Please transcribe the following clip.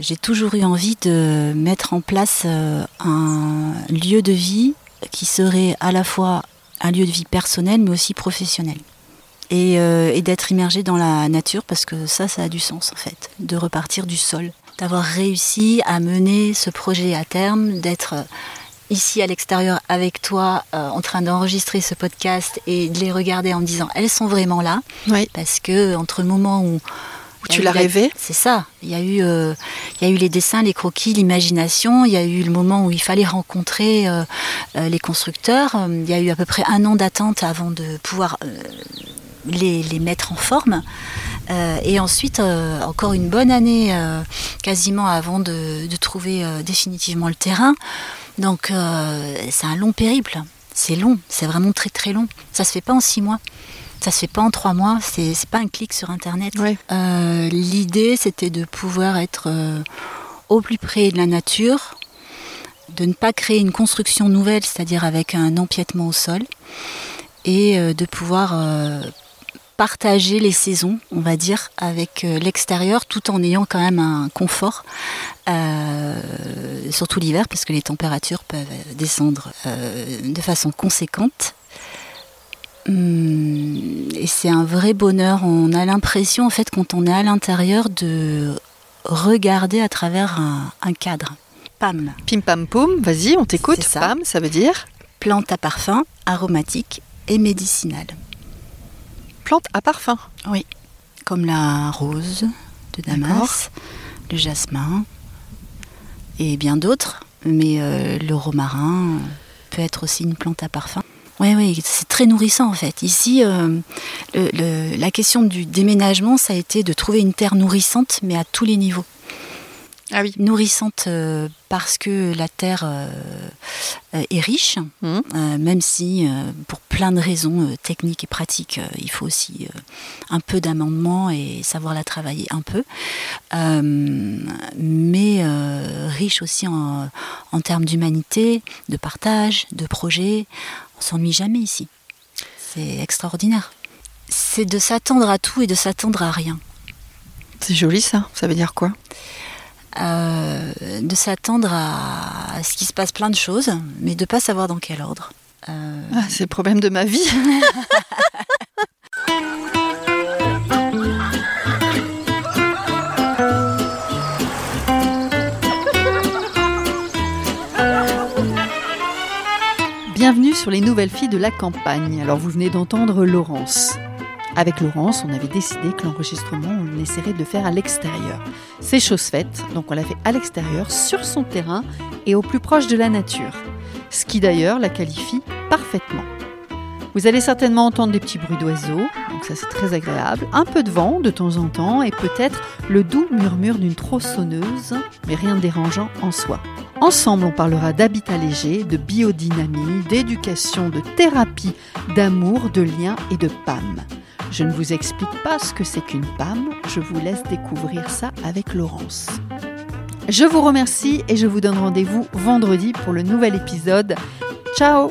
j'ai toujours eu envie de mettre en place euh, un lieu de vie qui serait à la fois un lieu de vie personnel mais aussi professionnel. Et, euh, et d'être immergé dans la nature parce que ça, ça a du sens en fait, de repartir du sol, d'avoir réussi à mener ce projet à terme, d'être euh, ici à l'extérieur avec toi euh, en train d'enregistrer ce podcast et de les regarder en me disant elles sont vraiment là Oui. parce que entre le moment où Tu l'as rêvé C'est ça. Il y a eu, euh, il y a eu les dessins, les croquis, l'imagination. Il y a eu le moment où il fallait rencontrer euh, euh, les constructeurs. Il y a eu à peu près un an d'attente avant de pouvoir euh, les, les mettre en forme. Et ensuite, encore une bonne année quasiment avant de, de trouver définitivement le terrain. Donc, c'est un long périple. C'est long, c'est vraiment très très long. Ça se fait pas en six mois. Ça se fait pas en trois mois. C'est pas un clic sur Internet. Ouais. Euh, L'idée, c'était de pouvoir être euh, au plus près de la nature, de ne pas créer une construction nouvelle, c'est-à-dire avec un empiètement au sol, et euh, de pouvoir partager les saisons, on va dire, avec l'extérieur, tout en ayant quand même un confort, euh, surtout l'hiver, parce que les températures peuvent descendre euh, de façon conséquente. Hum, Et c'est un vrai bonheur. On a l'impression, en fait, quand on est à l'intérieur, de regarder à travers un, un cadre. Pam, Pim pam poum, vas-y, on t'écoute. Ça. Pam, ça veut dire plante à parfum, aromatique et médicinale. plante à parfum. Oui, comme la rose de Damas, le jasmin et bien d'autres. Mais euh, le romarin peut être aussi une plante à parfum. Oui, oui, c'est très nourrissant en fait. Ici, euh, le- le- la question du déménagement, ça a été de trouver une terre nourrissante, mais à tous les niveaux. Ah oui. Nourrissante euh, parce que la terre euh, est riche, euh, même si pour plein de raisons euh, techniques et pratiques, euh, il faut aussi euh, un peu d'amendement et savoir la travailler un peu. Mais riche aussi en, en termes d'humanité, de partage, de projet. On s'ennuie jamais ici. C'est extraordinaire. C'est de s'attendre à tout et de s'attendre à rien. C'est joli ça. Ça veut dire quoi? Euh, de s'attendre à, à ce qu'il se passe plein de choses, mais de pas savoir dans quel ordre. Ah, C'est le problème de ma vie. Bienvenue sur les nouvelles filles de la campagne. Alors vous venez d'entendre Laurence. Avec Laurence, on avait décidé que l'enregistrement, on essaierait de le faire à l'extérieur. C'est chose faite, donc on l'a fait à l'extérieur, sur son terrain et au plus proche de la nature. Ce qui d'ailleurs la qualifie Vous allez certainement entendre des petits bruits d'oiseaux, donc ça c'est très agréable, un peu de vent de temps en temps et peut-être le doux murmure d'une tronçonneuse, mais rien de dérangeant en soi. Ensemble, on parlera d'habitat léger, de biodynamie, d'éducation, de thérapie, d'amour, de lien et de PAM. Je ne vous explique pas ce que c'est qu'une PAM, je vous laisse découvrir ça avec Laurence. Je vous remercie et je vous donne rendez-vous vendredi pour le nouvel épisode. Ciao